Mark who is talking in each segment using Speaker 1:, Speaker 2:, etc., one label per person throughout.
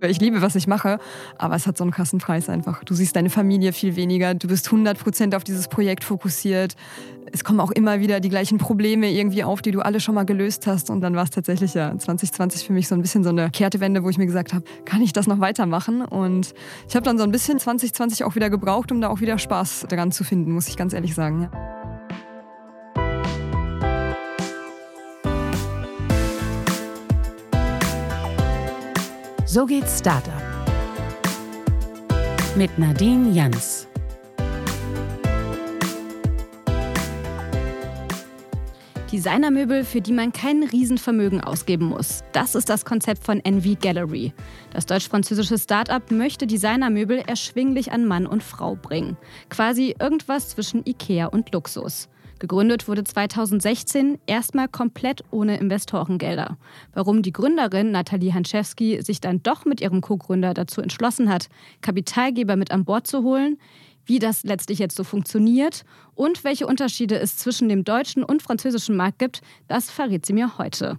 Speaker 1: Ich liebe, was ich mache, aber es hat so einen krassen Preis einfach. Du siehst deine Familie viel weniger, du bist 100% auf dieses Projekt fokussiert. Es kommen auch immer wieder die gleichen Probleme irgendwie auf, die du alle schon mal gelöst hast. Und dann war es tatsächlich ja 2020 für mich so ein bisschen so eine Kehrtewende, wo ich mir gesagt habe, kann ich das noch weitermachen? Und ich habe dann so ein bisschen 2020 auch wieder gebraucht, um da auch wieder Spaß daran zu finden, muss ich ganz ehrlich sagen. Ja.
Speaker 2: So geht Startup. Mit Nadine Jans.
Speaker 3: Designermöbel, für die man kein Riesenvermögen ausgeben muss. Das ist das Konzept von Envy Gallery. Das deutsch-französische Startup möchte Designermöbel erschwinglich an Mann und Frau bringen. Quasi irgendwas zwischen Ikea und Luxus. Gegründet wurde 2016 erstmal komplett ohne Investorengelder. Warum die Gründerin Nathalie Hanschewski sich dann doch mit ihrem Co-Gründer dazu entschlossen hat, Kapitalgeber mit an Bord zu holen, wie das letztlich jetzt so funktioniert und welche Unterschiede es zwischen dem deutschen und französischen Markt gibt, das verrät sie mir heute.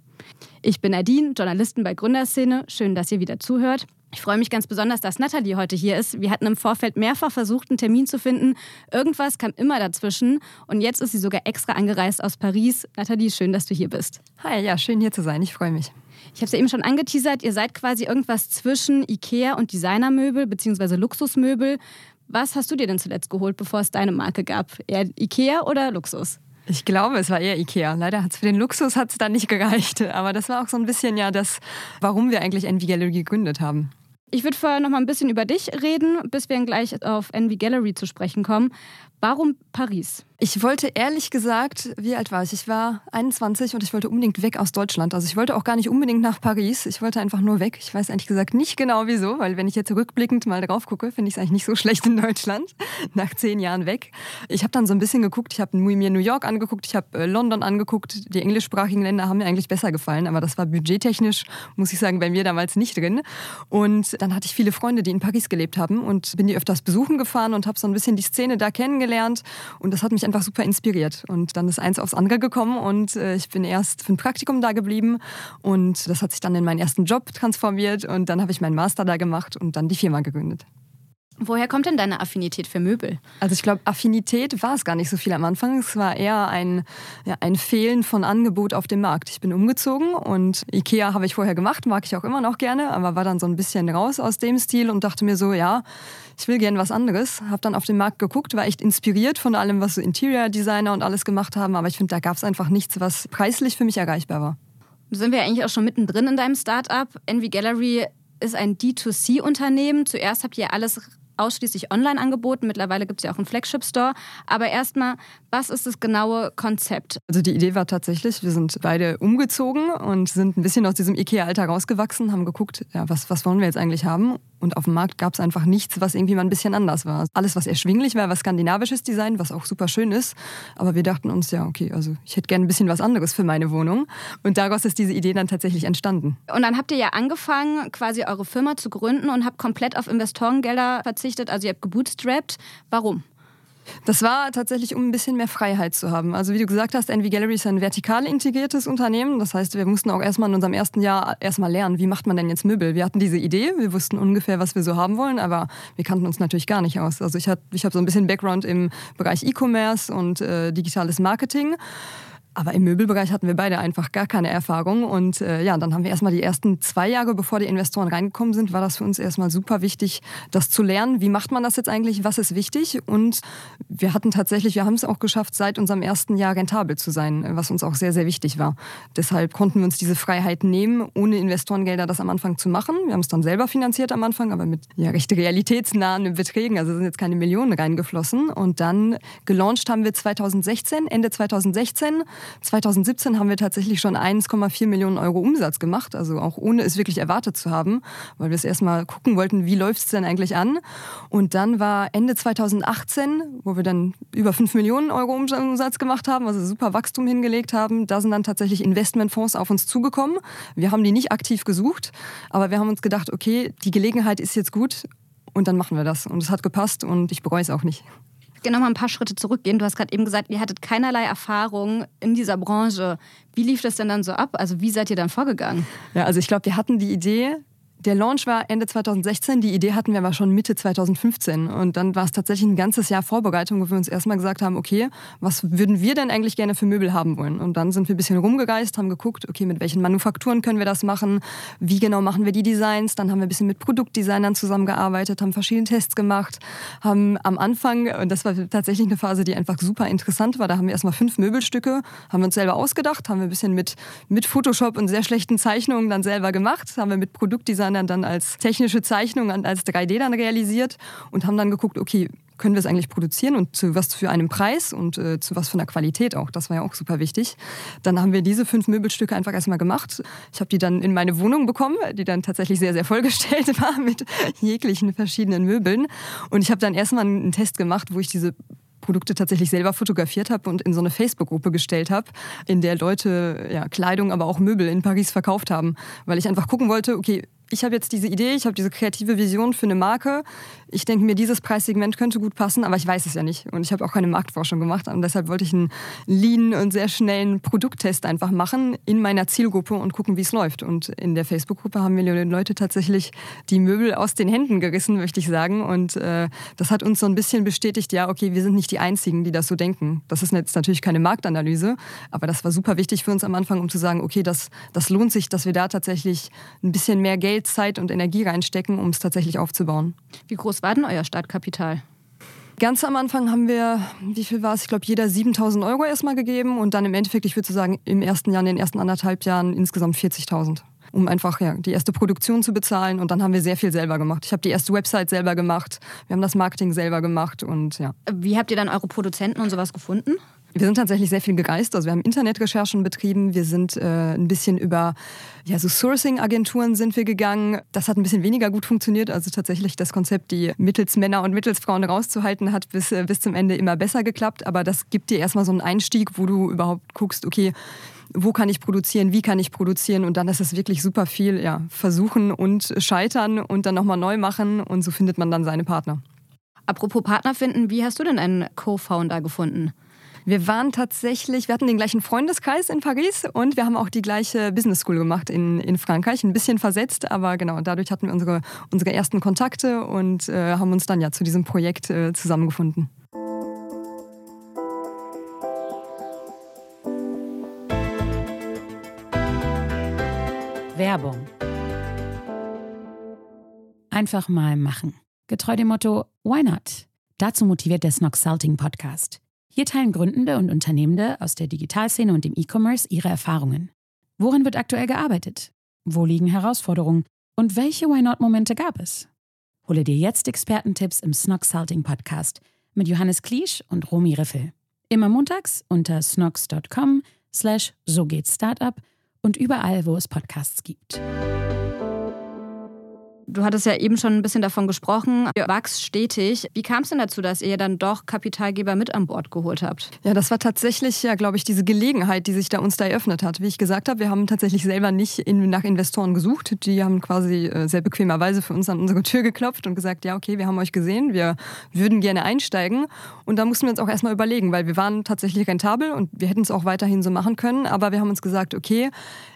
Speaker 3: Ich bin Nadine, Journalistin bei Gründerszene. Schön, dass ihr wieder zuhört. Ich freue mich ganz besonders, dass Nathalie heute hier ist. Wir hatten im Vorfeld mehrfach versucht, einen Termin zu finden. Irgendwas kam immer dazwischen. Und jetzt ist sie sogar extra angereist aus Paris. Nathalie, schön, dass du hier bist.
Speaker 1: Hi, ja, schön hier zu sein. Ich freue mich.
Speaker 3: Ich habe es ja eben schon angeteasert. Ihr seid quasi irgendwas zwischen Ikea und Designermöbel bzw. Luxusmöbel. Was hast du dir denn zuletzt geholt, bevor es deine Marke gab? Eher Ikea oder Luxus?
Speaker 1: Ich glaube, es war eher Ikea. Leider hat es für den Luxus hat's dann nicht gereicht. Aber das war auch so ein bisschen ja das, warum wir eigentlich Envy Gallery gegründet haben.
Speaker 3: Ich würde vorher noch mal ein bisschen über dich reden, bis wir dann gleich auf Envy Gallery zu sprechen kommen. Warum Paris?
Speaker 1: Ich wollte ehrlich gesagt, wie alt war ich? Ich war 21 und ich wollte unbedingt weg aus Deutschland. Also ich wollte auch gar nicht unbedingt nach Paris. Ich wollte einfach nur weg. Ich weiß ehrlich gesagt nicht genau wieso, weil wenn ich jetzt rückblickend mal drauf gucke, finde ich es eigentlich nicht so schlecht in Deutschland. Nach zehn Jahren weg. Ich habe dann so ein bisschen geguckt. Ich habe mir New York angeguckt, ich habe äh, London angeguckt. Die englischsprachigen Länder haben mir eigentlich besser gefallen, aber das war budgettechnisch, muss ich sagen, bei mir damals nicht drin. Und dann hatte ich viele Freunde, die in Paris gelebt haben und bin die öfters besuchen gefahren und habe so ein bisschen die Szene da kennengelernt. Und das hat mich einfach super inspiriert. Und dann ist eins aufs andere gekommen und äh, ich bin erst für ein Praktikum da geblieben und das hat sich dann in meinen ersten Job transformiert und dann habe ich meinen Master da gemacht und dann die Firma gegründet.
Speaker 3: Woher kommt denn deine Affinität für Möbel?
Speaker 1: Also ich glaube, Affinität war es gar nicht so viel am Anfang. Es war eher ein, ja, ein Fehlen von Angebot auf dem Markt. Ich bin umgezogen und Ikea habe ich vorher gemacht, mag ich auch immer noch gerne, aber war dann so ein bisschen raus aus dem Stil und dachte mir so, ja, ich will gerne was anderes. Habe dann auf den Markt geguckt, war echt inspiriert von allem, was so Interior Designer und alles gemacht haben, aber ich finde, da gab es einfach nichts, was preislich für mich erreichbar war.
Speaker 3: Sind wir eigentlich auch schon mittendrin in deinem Startup? Envy Gallery ist ein D2C-Unternehmen. Zuerst habt ihr alles ausschließlich online angeboten. Mittlerweile gibt es ja auch einen Flagship-Store. Aber erstmal, was ist das genaue Konzept?
Speaker 1: Also die Idee war tatsächlich, wir sind beide umgezogen und sind ein bisschen aus diesem IKEA-Alter rausgewachsen, haben geguckt, ja, was, was wollen wir jetzt eigentlich haben? Und auf dem Markt gab es einfach nichts, was irgendwie mal ein bisschen anders war. Alles, was erschwinglich war, war skandinavisches Design, was auch super schön ist. Aber wir dachten uns, ja, okay, also ich hätte gerne ein bisschen was anderes für meine Wohnung. Und daraus ist diese Idee dann tatsächlich entstanden.
Speaker 3: Und dann habt ihr ja angefangen, quasi eure Firma zu gründen und habt komplett auf Investorengelder verzichtet. Also ihr habt gebootstrapped. Warum?
Speaker 1: Das war tatsächlich, um ein bisschen mehr Freiheit zu haben. Also wie du gesagt hast, Envy Gallery ist ein vertikal integriertes Unternehmen. Das heißt, wir mussten auch erstmal in unserem ersten Jahr erstmal lernen, wie macht man denn jetzt Möbel. Wir hatten diese Idee, wir wussten ungefähr, was wir so haben wollen, aber wir kannten uns natürlich gar nicht aus. Also ich, ich habe so ein bisschen Background im Bereich E-Commerce und äh, digitales Marketing. Aber im Möbelbereich hatten wir beide einfach gar keine Erfahrung. Und äh, ja, dann haben wir erstmal die ersten zwei Jahre, bevor die Investoren reingekommen sind, war das für uns erstmal super wichtig, das zu lernen. Wie macht man das jetzt eigentlich? Was ist wichtig? Und wir hatten tatsächlich, wir haben es auch geschafft, seit unserem ersten Jahr rentabel zu sein, was uns auch sehr, sehr wichtig war. Deshalb konnten wir uns diese Freiheit nehmen, ohne Investorengelder das am Anfang zu machen. Wir haben es dann selber finanziert am Anfang, aber mit ja, recht realitätsnahen Beträgen. Also sind jetzt keine Millionen reingeflossen. Und dann gelauncht haben wir 2016, Ende 2016 2017 haben wir tatsächlich schon 1,4 Millionen Euro Umsatz gemacht, also auch ohne es wirklich erwartet zu haben, weil wir es erstmal gucken wollten, wie läuft es denn eigentlich an. Und dann war Ende 2018, wo wir dann über 5 Millionen Euro Umsatz gemacht haben, also super Wachstum hingelegt haben, da sind dann tatsächlich Investmentfonds auf uns zugekommen. Wir haben die nicht aktiv gesucht, aber wir haben uns gedacht, okay, die Gelegenheit ist jetzt gut und dann machen wir das. Und es hat gepasst und ich bereue es auch nicht
Speaker 3: noch mal ein paar Schritte zurückgehen. Du hast gerade eben gesagt, ihr hattet keinerlei Erfahrung in dieser Branche. Wie lief das denn dann so ab? Also wie seid ihr dann vorgegangen?
Speaker 1: Ja, also ich glaube, wir hatten die Idee, Der Launch war Ende 2016, die Idee hatten wir aber schon Mitte 2015. Und dann war es tatsächlich ein ganzes Jahr Vorbereitung, wo wir uns erstmal gesagt haben, okay, was würden wir denn eigentlich gerne für Möbel haben wollen? Und dann sind wir ein bisschen rumgereist, haben geguckt, okay, mit welchen Manufakturen können wir das machen? Wie genau machen wir die Designs? Dann haben wir ein bisschen mit Produktdesignern zusammengearbeitet, haben verschiedene Tests gemacht, haben am Anfang, und das war tatsächlich eine Phase, die einfach super interessant war, da haben wir erstmal fünf Möbelstücke, haben wir uns selber ausgedacht, haben wir ein bisschen mit, mit Photoshop und sehr schlechten Zeichnungen dann selber gemacht, haben wir mit Produktdesign Designern dann als technische Zeichnung, als 3D dann realisiert und haben dann geguckt, okay, können wir es eigentlich produzieren und zu was für einem Preis und äh, zu was für einer Qualität auch. Das war ja auch super wichtig. Dann haben wir diese fünf Möbelstücke einfach erstmal gemacht. Ich habe die dann in meine Wohnung bekommen, die dann tatsächlich sehr, sehr vollgestellt war mit jeglichen verschiedenen Möbeln. Und ich habe dann erstmal einen Test gemacht, wo ich diese Produkte tatsächlich selber fotografiert habe und in so eine Facebook-Gruppe gestellt habe, in der Leute ja, Kleidung, aber auch Möbel in Paris verkauft haben, weil ich einfach gucken wollte, okay, ich habe jetzt diese Idee, ich habe diese kreative Vision für eine Marke. Ich denke mir, dieses Preissegment könnte gut passen, aber ich weiß es ja nicht. Und ich habe auch keine Marktforschung gemacht. Und deshalb wollte ich einen lean und sehr schnellen Produkttest einfach machen in meiner Zielgruppe und gucken, wie es läuft. Und in der Facebook-Gruppe haben die Leute tatsächlich die Möbel aus den Händen gerissen, möchte ich sagen. Und äh, das hat uns so ein bisschen bestätigt, ja, okay, wir sind nicht die Einzigen, die das so denken. Das ist jetzt natürlich keine Marktanalyse, aber das war super wichtig für uns am Anfang, um zu sagen, okay, das, das lohnt sich, dass wir da tatsächlich ein bisschen mehr Geld Geld, Zeit und Energie reinstecken, um es tatsächlich aufzubauen.
Speaker 3: Wie groß war denn euer Startkapital?
Speaker 1: Ganz am Anfang haben wir, wie viel war es? Ich glaube, jeder 7000 Euro erstmal gegeben und dann im Endeffekt, ich würde sagen, im ersten Jahr, in den ersten anderthalb Jahren insgesamt 40.000 um einfach ja, die erste Produktion zu bezahlen. Und dann haben wir sehr viel selber gemacht. Ich habe die erste Website selber gemacht, wir haben das Marketing selber gemacht und ja.
Speaker 3: Wie habt ihr dann eure Produzenten und sowas gefunden?
Speaker 1: Wir sind tatsächlich sehr viel gereist. Also wir haben Internetrecherchen betrieben. Wir sind äh, ein bisschen über ja, so Sourcing-Agenturen sind wir gegangen. Das hat ein bisschen weniger gut funktioniert. Also tatsächlich das Konzept, die mittels Männer und mittels Frauen rauszuhalten, hat bis, äh, bis zum Ende immer besser geklappt. Aber das gibt dir erstmal so einen Einstieg, wo du überhaupt guckst, okay, wo kann ich produzieren, wie kann ich produzieren und dann ist es wirklich super viel, ja, versuchen und scheitern und dann nochmal neu machen und so findet man dann seine Partner.
Speaker 3: Apropos Partner finden, wie hast du denn einen Co-Founder gefunden?
Speaker 1: Wir waren tatsächlich, wir hatten den gleichen Freundeskreis in Paris und wir haben auch die gleiche Business School gemacht in, in Frankreich. Ein bisschen versetzt, aber genau, dadurch hatten wir unsere, unsere ersten Kontakte und äh, haben uns dann ja zu diesem Projekt äh, zusammengefunden.
Speaker 2: Werbung. Einfach mal machen. Getreu dem Motto Why not? Dazu motiviert der Snox Salting Podcast. Hier teilen Gründende und Unternehmende aus der Digitalszene und dem E-Commerce ihre Erfahrungen. Worin wird aktuell gearbeitet? Wo liegen Herausforderungen? Und welche Why Not-Momente gab es? Hole dir jetzt Expertentipps im Snox Salting Podcast mit Johannes Kliesch und Romy Riffel. Immer montags unter snox.com slash so geht's Startup und überall, wo es Podcasts gibt.
Speaker 3: Du hattest ja eben schon ein bisschen davon gesprochen, ihr wachst stetig. Wie kam es denn dazu, dass ihr dann doch Kapitalgeber mit an Bord geholt habt?
Speaker 1: Ja, das war tatsächlich, ja, glaube ich, diese Gelegenheit, die sich da uns da eröffnet hat. Wie ich gesagt habe, wir haben tatsächlich selber nicht in, nach Investoren gesucht. Die haben quasi äh, sehr bequemerweise für uns an unsere Tür geklopft und gesagt, ja, okay, wir haben euch gesehen, wir würden gerne einsteigen. Und da mussten wir uns auch erstmal überlegen, weil wir waren tatsächlich rentabel und wir hätten es auch weiterhin so machen können. Aber wir haben uns gesagt, okay,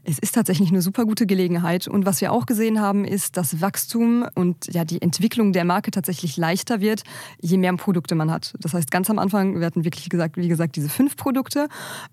Speaker 1: es ist tatsächlich eine super gute Gelegenheit. Und was wir auch gesehen haben, ist, dass Wachstum Wachstum und ja, die Entwicklung der Marke tatsächlich leichter wird, je mehr Produkte man hat. Das heißt, ganz am Anfang, wir hatten wirklich gesagt, wie gesagt, diese fünf Produkte.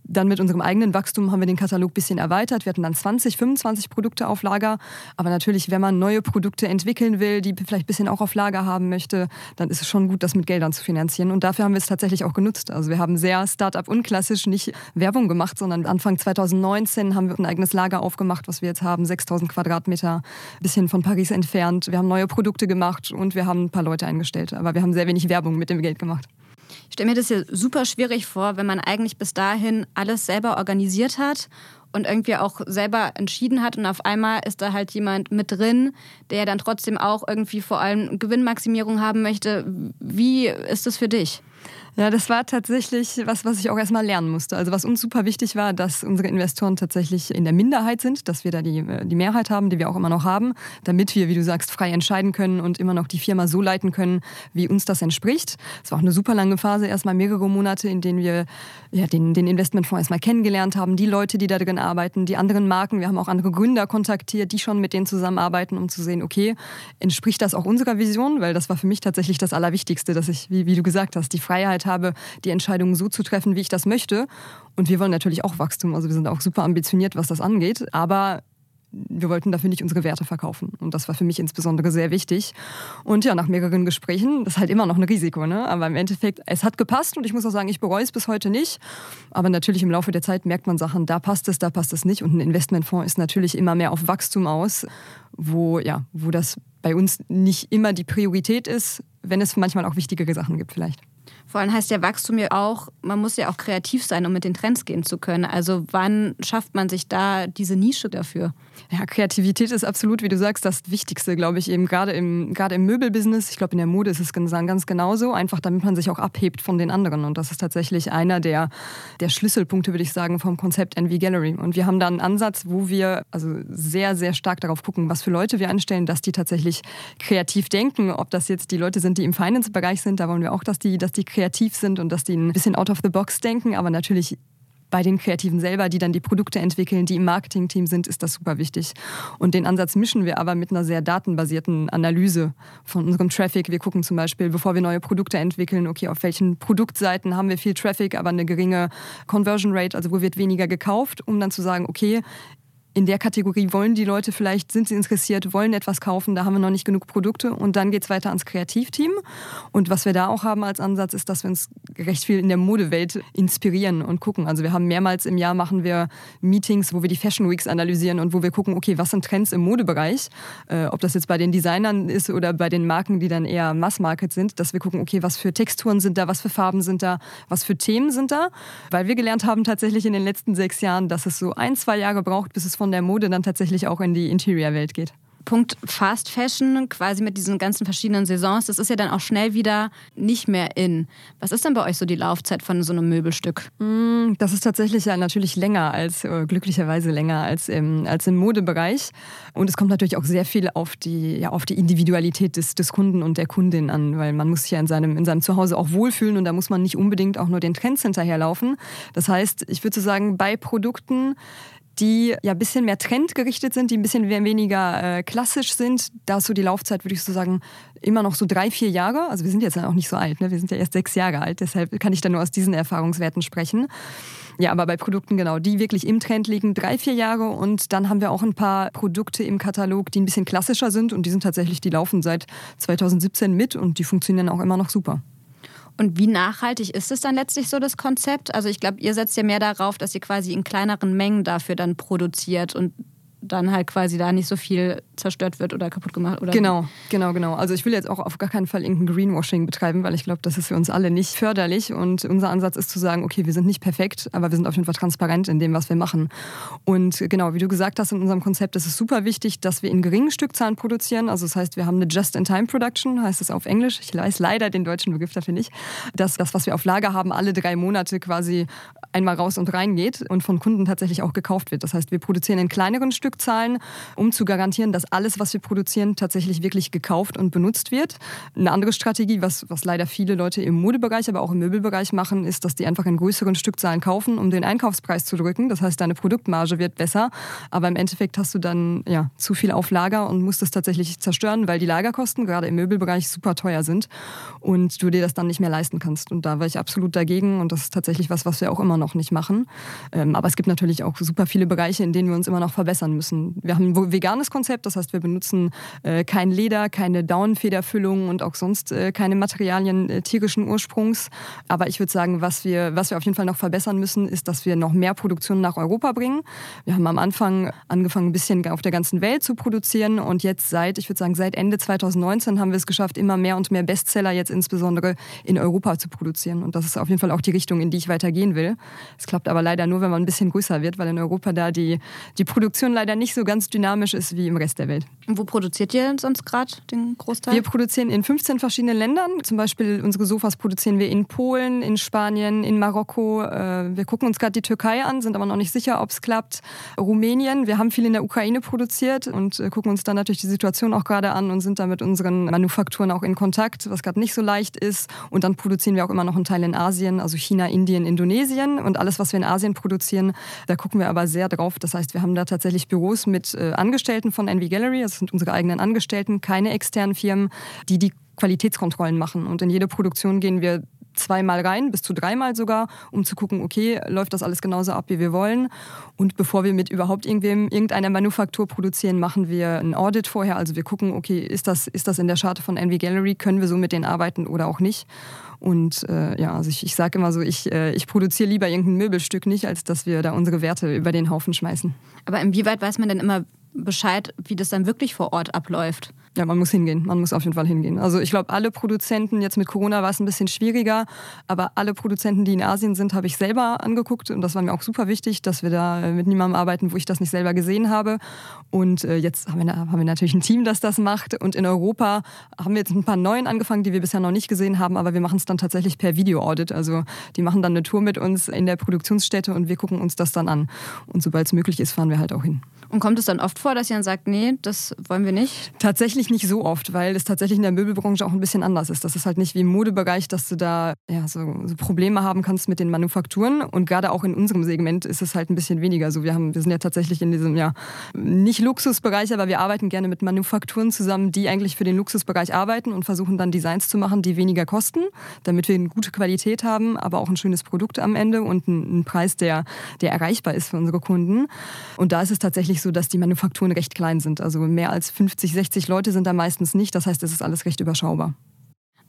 Speaker 1: Dann mit unserem eigenen Wachstum haben wir den Katalog ein bisschen erweitert. Wir hatten dann 20, 25 Produkte auf Lager. Aber natürlich, wenn man neue Produkte entwickeln will, die vielleicht ein bisschen auch auf Lager haben möchte, dann ist es schon gut, das mit Geldern zu finanzieren. Und dafür haben wir es tatsächlich auch genutzt. Also wir haben sehr Startup unklassisch nicht Werbung gemacht, sondern Anfang 2019 haben wir ein eigenes Lager aufgemacht, was wir jetzt haben, 6000 Quadratmeter, ein bisschen von Paris entfernt entfernt, wir haben neue Produkte gemacht und wir haben ein paar Leute eingestellt. Aber wir haben sehr wenig Werbung mit dem Geld gemacht.
Speaker 3: Ich stelle mir das hier super schwierig vor, wenn man eigentlich bis dahin alles selber organisiert hat und irgendwie auch selber entschieden hat und auf einmal ist da halt jemand mit drin, der dann trotzdem auch irgendwie vor allem Gewinnmaximierung haben möchte. Wie ist das für dich?
Speaker 1: Ja, das war tatsächlich was, was ich auch erstmal lernen musste. Also was uns super wichtig war, dass unsere Investoren tatsächlich in der Minderheit sind, dass wir da die, äh, die Mehrheit haben, die wir auch immer noch haben, damit wir, wie du sagst, frei entscheiden können und immer noch die Firma so leiten können, wie uns das entspricht. Es war auch eine super lange Phase, erstmal mehrere Monate, in denen wir ja, den, den Investmentfonds erstmal kennengelernt haben, die Leute, die da drin arbeiten, die anderen Marken. Wir haben auch andere Gründer kontaktiert, die schon mit denen zusammenarbeiten, um zu sehen, okay, entspricht das auch unserer Vision? Weil das war für mich tatsächlich das Allerwichtigste, dass ich, wie, wie du gesagt hast, die Freiheit habe, die Entscheidungen so zu treffen, wie ich das möchte. Und wir wollen natürlich auch Wachstum. Also wir sind auch super ambitioniert, was das angeht. Aber wir wollten dafür nicht unsere Werte verkaufen. Und das war für mich insbesondere sehr wichtig. Und ja, nach mehreren Gesprächen, das ist halt immer noch ein Risiko, ne? Aber im Endeffekt, es hat gepasst und ich muss auch sagen, ich bereue es bis heute nicht. Aber natürlich im Laufe der Zeit merkt man Sachen, da passt es, da passt es nicht. Und ein Investmentfonds ist natürlich immer mehr auf Wachstum aus, wo, ja, wo das bei uns nicht immer die Priorität ist, wenn es manchmal auch wichtigere Sachen gibt vielleicht.
Speaker 3: Vor allem heißt ja Wachstum ja auch, man muss ja auch kreativ sein, um mit den Trends gehen zu können. Also wann schafft man sich da diese Nische dafür?
Speaker 1: Ja, Kreativität ist absolut, wie du sagst, das Wichtigste, glaube ich, eben gerade im, gerade im Möbelbusiness. Ich glaube, in der Mode ist es ganz genauso, einfach damit man sich auch abhebt von den anderen. Und das ist tatsächlich einer der, der Schlüsselpunkte, würde ich sagen, vom Konzept NV Gallery. Und wir haben da einen Ansatz, wo wir also sehr, sehr stark darauf gucken, was für Leute wir anstellen, dass die tatsächlich kreativ denken. Ob das jetzt die Leute sind, die im Finance-Bereich sind, da wollen wir auch, dass die, dass die kreativ sind und dass die ein bisschen out of the box denken, aber natürlich bei den Kreativen selber, die dann die Produkte entwickeln, die im Marketingteam sind, ist das super wichtig. Und den Ansatz mischen wir aber mit einer sehr datenbasierten Analyse von unserem Traffic. Wir gucken zum Beispiel, bevor wir neue Produkte entwickeln, okay, auf welchen Produktseiten haben wir viel Traffic, aber eine geringe Conversion Rate, also wo wird weniger gekauft, um dann zu sagen, okay, in der Kategorie wollen die Leute vielleicht, sind sie interessiert, wollen etwas kaufen, da haben wir noch nicht genug Produkte und dann geht es weiter ans Kreativteam. Und was wir da auch haben als Ansatz ist, dass wir uns recht viel in der Modewelt inspirieren und gucken. Also wir haben mehrmals im Jahr machen wir Meetings, wo wir die Fashion Weeks analysieren und wo wir gucken, okay, was sind Trends im Modebereich, äh, ob das jetzt bei den Designern ist oder bei den Marken, die dann eher Mass-Market sind, dass wir gucken, okay, was für Texturen sind da, was für Farben sind da, was für Themen sind da, weil wir gelernt haben tatsächlich in den letzten sechs Jahren, dass es so ein, zwei Jahre braucht, bis es von der Mode dann tatsächlich auch in die Interior-Welt geht.
Speaker 3: Punkt Fast Fashion, quasi mit diesen ganzen verschiedenen Saisons, das ist ja dann auch schnell wieder nicht mehr in. Was ist denn bei euch so die Laufzeit von so einem Möbelstück?
Speaker 1: Mm, das ist tatsächlich ja natürlich länger als, äh, glücklicherweise länger als im, als im Modebereich. Und es kommt natürlich auch sehr viel auf die, ja, auf die Individualität des, des Kunden und der Kundin an, weil man muss sich ja in seinem, in seinem Zuhause auch wohlfühlen und da muss man nicht unbedingt auch nur den Trends hinterherlaufen. Das heißt, ich würde so sagen, bei Produkten, die ja ein bisschen mehr trendgerichtet sind, die ein bisschen weniger äh, klassisch sind. Da ist so die Laufzeit, würde ich so sagen, immer noch so drei, vier Jahre. Also wir sind jetzt auch nicht so alt, ne? wir sind ja erst sechs Jahre alt, deshalb kann ich da nur aus diesen Erfahrungswerten sprechen. Ja, aber bei Produkten genau, die wirklich im Trend liegen, drei, vier Jahre. Und dann haben wir auch ein paar Produkte im Katalog, die ein bisschen klassischer sind und die sind tatsächlich, die laufen seit 2017 mit und die funktionieren auch immer noch super.
Speaker 3: Und wie nachhaltig ist es dann letztlich so, das Konzept? Also ich glaube, ihr setzt ja mehr darauf, dass ihr quasi in kleineren Mengen dafür dann produziert und dann halt quasi da nicht so viel zerstört wird oder kaputt gemacht. Oder
Speaker 1: genau, genau, genau. Also ich will jetzt auch auf gar keinen Fall irgendein Greenwashing betreiben, weil ich glaube, das ist für uns alle nicht förderlich. Und unser Ansatz ist zu sagen, okay, wir sind nicht perfekt, aber wir sind auf jeden Fall transparent in dem, was wir machen. Und genau, wie du gesagt hast, in unserem Konzept ist es super wichtig, dass wir in geringen Stückzahlen produzieren. Also das heißt, wir haben eine Just-in-Time-Production, heißt es auf Englisch. Ich weiß leider den deutschen Begriff dafür nicht. Dass das, was wir auf Lager haben, alle drei Monate quasi einmal raus und rein geht und von Kunden tatsächlich auch gekauft wird. Das heißt, wir produzieren in kleineren Stückzahlen, um zu garantieren, dass alles, was wir produzieren, tatsächlich wirklich gekauft und benutzt wird. Eine andere Strategie, was, was leider viele Leute im Modebereich, aber auch im Möbelbereich machen, ist, dass die einfach in größeren Stückzahlen kaufen, um den Einkaufspreis zu drücken. Das heißt, deine Produktmarge wird besser, aber im Endeffekt hast du dann ja, zu viel auf Lager und musst es tatsächlich zerstören, weil die Lagerkosten gerade im Möbelbereich super teuer sind und du dir das dann nicht mehr leisten kannst. Und da war ich absolut dagegen und das ist tatsächlich was, was wir auch immer noch nicht machen. Ähm, aber es gibt natürlich auch super viele Bereiche, in denen wir uns immer noch verbessern müssen. Wir haben ein veganes Konzept, das heißt, wir benutzen äh, kein Leder, keine Daunenfederfüllung und auch sonst äh, keine Materialien äh, tierischen Ursprungs. Aber ich würde sagen, was wir, was wir auf jeden Fall noch verbessern müssen, ist, dass wir noch mehr Produktion nach Europa bringen. Wir haben am Anfang angefangen, ein bisschen auf der ganzen Welt zu produzieren und jetzt seit, ich würde sagen, seit Ende 2019 haben wir es geschafft, immer mehr und mehr Bestseller jetzt insbesondere in Europa zu produzieren. Und das ist auf jeden Fall auch die Richtung, in die ich weitergehen will. Es klappt aber leider nur, wenn man ein bisschen größer wird, weil in Europa da die, die Produktion leider nicht so ganz dynamisch ist wie im Rest der Welt.
Speaker 3: Und wo produziert ihr sonst gerade den Großteil?
Speaker 1: Wir produzieren in 15 verschiedenen Ländern. Zum Beispiel unsere Sofas produzieren wir in Polen, in Spanien, in Marokko. Äh, wir gucken uns gerade die Türkei an, sind aber noch nicht sicher, ob es klappt. Rumänien, wir haben viel in der Ukraine produziert und äh, gucken uns dann natürlich die Situation auch gerade an und sind da mit unseren Manufakturen auch in Kontakt, was gerade nicht so leicht ist. Und dann produzieren wir auch immer noch einen Teil in Asien, also China, Indien, Indonesien und alles, was wir in Asien produzieren, da gucken wir aber sehr drauf. Das heißt, wir haben da tatsächlich Büros mit äh, Angestellten von Envy Gallery, das sind unsere eigenen Angestellten, keine externen Firmen, die die Qualitätskontrollen machen. Und in jede Produktion gehen wir zweimal rein, bis zu dreimal sogar, um zu gucken, okay, läuft das alles genauso ab, wie wir wollen. Und bevor wir mit überhaupt irgendwem irgendeiner Manufaktur produzieren, machen wir ein Audit vorher. Also wir gucken, okay, ist das, ist das in der Charte von Envy Gallery, können wir so mit denen arbeiten oder auch nicht. Und äh, ja, also ich, ich sage immer so, ich, äh, ich produziere lieber irgendein Möbelstück nicht, als dass wir da unsere Werte über den Haufen schmeißen.
Speaker 3: Aber inwieweit weiß man denn immer Bescheid, wie das dann wirklich vor Ort abläuft?
Speaker 1: Ja, man muss hingehen. Man muss auf jeden Fall hingehen. Also ich glaube, alle Produzenten, jetzt mit Corona war es ein bisschen schwieriger, aber alle Produzenten, die in Asien sind, habe ich selber angeguckt und das war mir auch super wichtig, dass wir da mit niemandem arbeiten, wo ich das nicht selber gesehen habe. Und äh, jetzt haben wir, haben wir natürlich ein Team, das das macht. Und in Europa haben wir jetzt ein paar neuen angefangen, die wir bisher noch nicht gesehen haben, aber wir machen es dann tatsächlich per Video-Audit. Also die machen dann eine Tour mit uns in der Produktionsstätte und wir gucken uns das dann an. Und sobald es möglich ist, fahren wir halt auch hin.
Speaker 3: Und kommt es dann oft vor, dass ihr dann sagt, nee, das wollen wir nicht?
Speaker 1: Tatsächlich nicht so oft, weil es tatsächlich in der Möbelbranche auch ein bisschen anders ist. Das ist halt nicht wie im Modebereich, dass du da ja, so, so Probleme haben kannst mit den Manufakturen. Und gerade auch in unserem Segment ist es halt ein bisschen weniger so. Wir, haben, wir sind ja tatsächlich in diesem, ja, nicht Luxusbereich, aber wir arbeiten gerne mit Manufakturen zusammen, die eigentlich für den Luxusbereich arbeiten und versuchen dann Designs zu machen, die weniger kosten, damit wir eine gute Qualität haben, aber auch ein schönes Produkt am Ende und einen Preis, der, der erreichbar ist für unsere Kunden. Und da ist es tatsächlich tatsächlich so, dass die Manufakturen recht klein sind. Also mehr als 50, 60 Leute sind da meistens nicht. Das heißt, es ist alles recht überschaubar.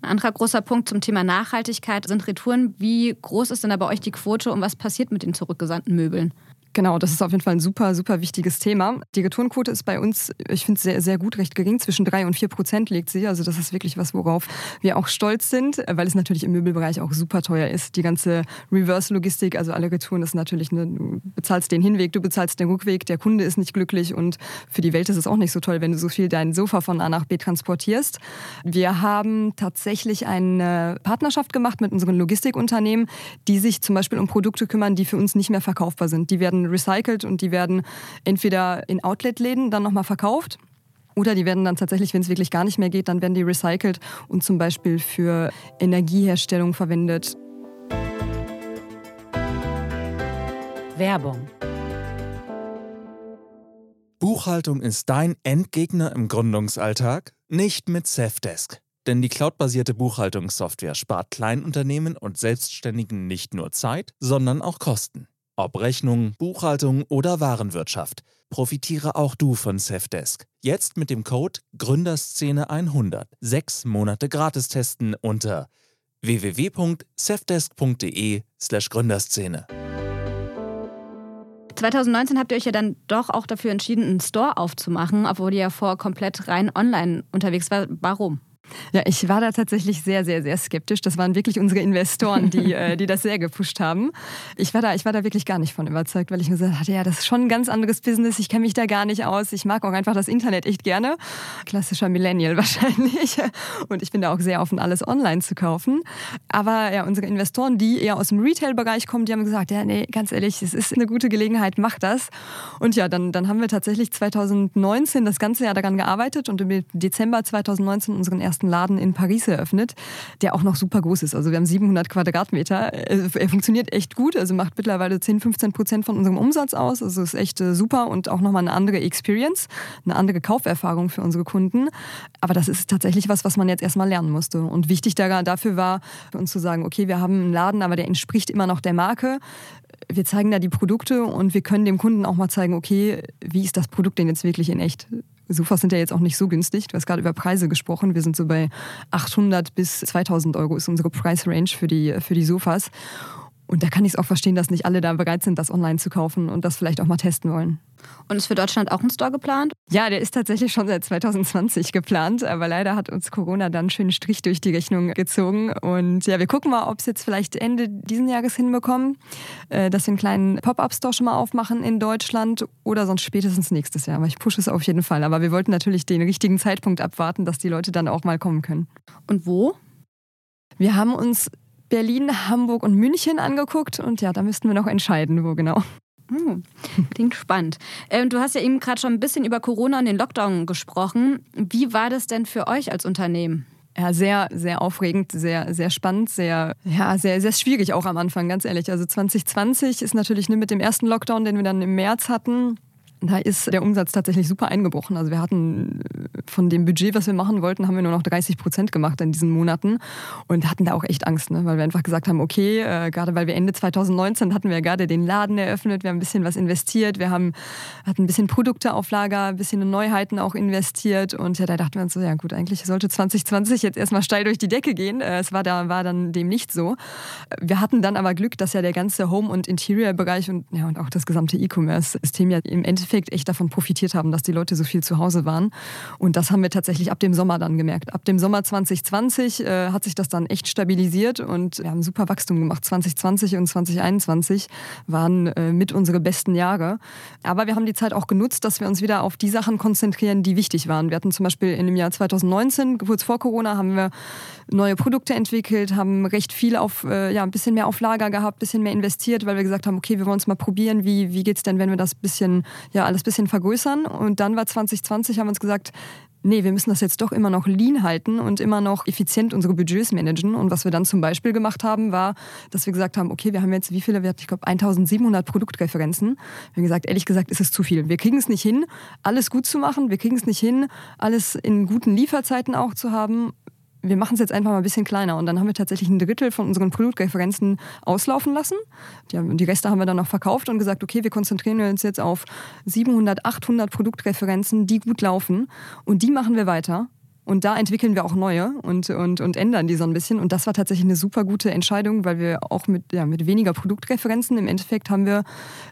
Speaker 3: Ein anderer großer Punkt zum Thema Nachhaltigkeit sind Retouren. Wie groß ist denn da bei euch die Quote und was passiert mit den zurückgesandten Möbeln?
Speaker 1: Genau, das ist auf jeden Fall ein super, super wichtiges Thema. Die Retourenquote ist bei uns, ich finde, sehr, sehr gut, recht gering. Zwischen drei und vier Prozent liegt sie. Also das ist wirklich was, worauf wir auch stolz sind, weil es natürlich im Möbelbereich auch super teuer ist. Die ganze Reverse-Logistik, also alle Retouren, ist natürlich, eine, du bezahlst den Hinweg, du bezahlst den Rückweg, der Kunde ist nicht glücklich und für die Welt ist es auch nicht so toll, wenn du so viel dein Sofa von A nach B transportierst. Wir haben tatsächlich eine Partnerschaft gemacht mit unseren Logistikunternehmen, die sich zum Beispiel um Produkte kümmern, die für uns nicht mehr verkaufbar sind. Die werden recycelt und die werden entweder in Outlet-Läden dann nochmal verkauft. Oder die werden dann tatsächlich, wenn es wirklich gar nicht mehr geht, dann werden die recycelt und zum Beispiel für Energieherstellung verwendet.
Speaker 2: Werbung.
Speaker 4: Buchhaltung ist dein Endgegner im Gründungsalltag? Nicht mit Safdesk. Denn die cloudbasierte Buchhaltungssoftware spart Kleinunternehmen und Selbstständigen nicht nur Zeit, sondern auch Kosten. Ob Rechnung, Buchhaltung oder Warenwirtschaft, profitiere auch du von Safdesk. Jetzt mit dem Code Gründerszene100 sechs Monate gratis testen unter www.safdesk.de/gründerszene.
Speaker 3: 2019 habt ihr euch ja dann doch auch dafür entschieden, einen Store aufzumachen, obwohl ihr ja vor komplett rein online unterwegs war. Warum?
Speaker 1: Ja, ich war da tatsächlich sehr, sehr, sehr skeptisch. Das waren wirklich unsere Investoren, die, äh, die das sehr gepusht haben. Ich war, da, ich war da wirklich gar nicht von überzeugt, weil ich mir gesagt hatte, ja, das ist schon ein ganz anderes Business. Ich kenne mich da gar nicht aus. Ich mag auch einfach das Internet echt gerne. Klassischer Millennial wahrscheinlich. Und ich bin da auch sehr offen, alles online zu kaufen. Aber ja, unsere Investoren, die eher aus dem Retail-Bereich kommen, die haben gesagt, ja, nee, ganz ehrlich, es ist eine gute Gelegenheit, mach das. Und ja, dann, dann haben wir tatsächlich 2019 das ganze Jahr daran gearbeitet und im Dezember 2019 unseren ersten ersten Laden in Paris eröffnet, der auch noch super groß ist. Also wir haben 700 Quadratmeter. Äh, er funktioniert echt gut, also macht mittlerweile 10, 15 Prozent von unserem Umsatz aus. Also ist echt äh, super und auch nochmal eine andere Experience, eine andere Kauferfahrung für unsere Kunden. Aber das ist tatsächlich was, was man jetzt erstmal lernen musste. Und wichtig dafür war, für uns zu sagen, okay, wir haben einen Laden, aber der entspricht immer noch der Marke wir zeigen da die Produkte und wir können dem Kunden auch mal zeigen, okay, wie ist das Produkt denn jetzt wirklich in echt? Sofas sind ja jetzt auch nicht so günstig. Du hast gerade über Preise gesprochen. Wir sind so bei 800 bis 2000 Euro ist unsere Price Range für die, für die Sofas. Und da kann ich es auch verstehen, dass nicht alle da bereit sind, das online zu kaufen und das vielleicht auch mal testen wollen.
Speaker 3: Und ist für Deutschland auch ein Store geplant?
Speaker 1: Ja, der ist tatsächlich schon seit 2020 geplant, aber leider hat uns Corona dann einen schönen Strich durch die Rechnung gezogen. Und ja, wir gucken mal, ob es jetzt vielleicht Ende diesen Jahres hinbekommen, äh, dass wir einen kleinen Pop-Up-Store schon mal aufmachen in Deutschland oder sonst spätestens nächstes Jahr. Aber ich pushe es auf jeden Fall. Aber wir wollten natürlich den richtigen Zeitpunkt abwarten, dass die Leute dann auch mal kommen können.
Speaker 3: Und wo?
Speaker 1: Wir haben uns Berlin, Hamburg und München angeguckt und ja, da müssten wir noch entscheiden, wo genau.
Speaker 3: Hm, klingt spannend. Ähm, du hast ja eben gerade schon ein bisschen über Corona und den Lockdown gesprochen. Wie war das denn für euch als Unternehmen?
Speaker 1: Ja, sehr, sehr aufregend, sehr, sehr spannend, sehr, ja, sehr, sehr schwierig auch am Anfang, ganz ehrlich. Also 2020 ist natürlich ne, mit dem ersten Lockdown, den wir dann im März hatten, da ist der Umsatz tatsächlich super eingebrochen. Also wir hatten von dem Budget, was wir machen wollten, haben wir nur noch 30 Prozent gemacht in diesen Monaten und hatten da auch echt Angst, ne? weil wir einfach gesagt haben, okay, äh, gerade weil wir Ende 2019 hatten wir ja gerade den Laden eröffnet, wir haben ein bisschen was investiert, wir haben hatten ein bisschen Produkte auf Lager, ein bisschen in Neuheiten auch investiert und ja, da dachten wir uns so, ja gut, eigentlich sollte 2020 jetzt erstmal steil durch die Decke gehen. Äh, es war da war dann dem nicht so. Wir hatten dann aber Glück, dass ja der ganze Home- und Interior-Bereich und ja und auch das gesamte E-Commerce-System ja im Endeffekt Endeffekt echt davon profitiert haben, dass die Leute so viel zu Hause waren. Und das haben wir tatsächlich ab dem Sommer dann gemerkt. Ab dem Sommer 2020 äh, hat sich das dann echt stabilisiert und wir haben super Wachstum gemacht. 2020 und 2021 waren äh, mit unsere besten Jahre. Aber wir haben die Zeit auch genutzt, dass wir uns wieder auf die Sachen konzentrieren, die wichtig waren. Wir hatten zum Beispiel in dem Jahr 2019, kurz vor Corona, haben wir neue Produkte entwickelt, haben recht viel auf, äh, ja, ein bisschen mehr auf Lager gehabt, ein bisschen mehr investiert, weil wir gesagt haben, okay, wir wollen es mal probieren, wie, wie geht es denn, wenn wir das bisschen, ja, alles ein bisschen vergrößern. Und dann war 2020, haben wir uns gesagt, nee, wir müssen das jetzt doch immer noch lean halten und immer noch effizient unsere Budgets managen. Und was wir dann zum Beispiel gemacht haben, war, dass wir gesagt haben, okay, wir haben jetzt wie viele, ich glaube 1700 Produktreferenzen. Wir haben gesagt, ehrlich gesagt, ist es zu viel. Wir kriegen es nicht hin, alles gut zu machen. Wir kriegen es nicht hin, alles in guten Lieferzeiten auch zu haben wir machen es jetzt einfach mal ein bisschen kleiner. Und dann haben wir tatsächlich ein Drittel von unseren Produktreferenzen auslaufen lassen. Die, Reste haben wir dann noch verkauft und gesagt, okay, wir konzentrieren uns jetzt auf 700, 800 Produktreferenzen, die gut laufen. Und die machen wir weiter. Und da entwickeln wir auch neue und, und, und ändern die so ein bisschen. Und das war tatsächlich eine super gute Entscheidung, weil wir auch mit, ja, mit weniger Produktreferenzen, im Endeffekt haben wir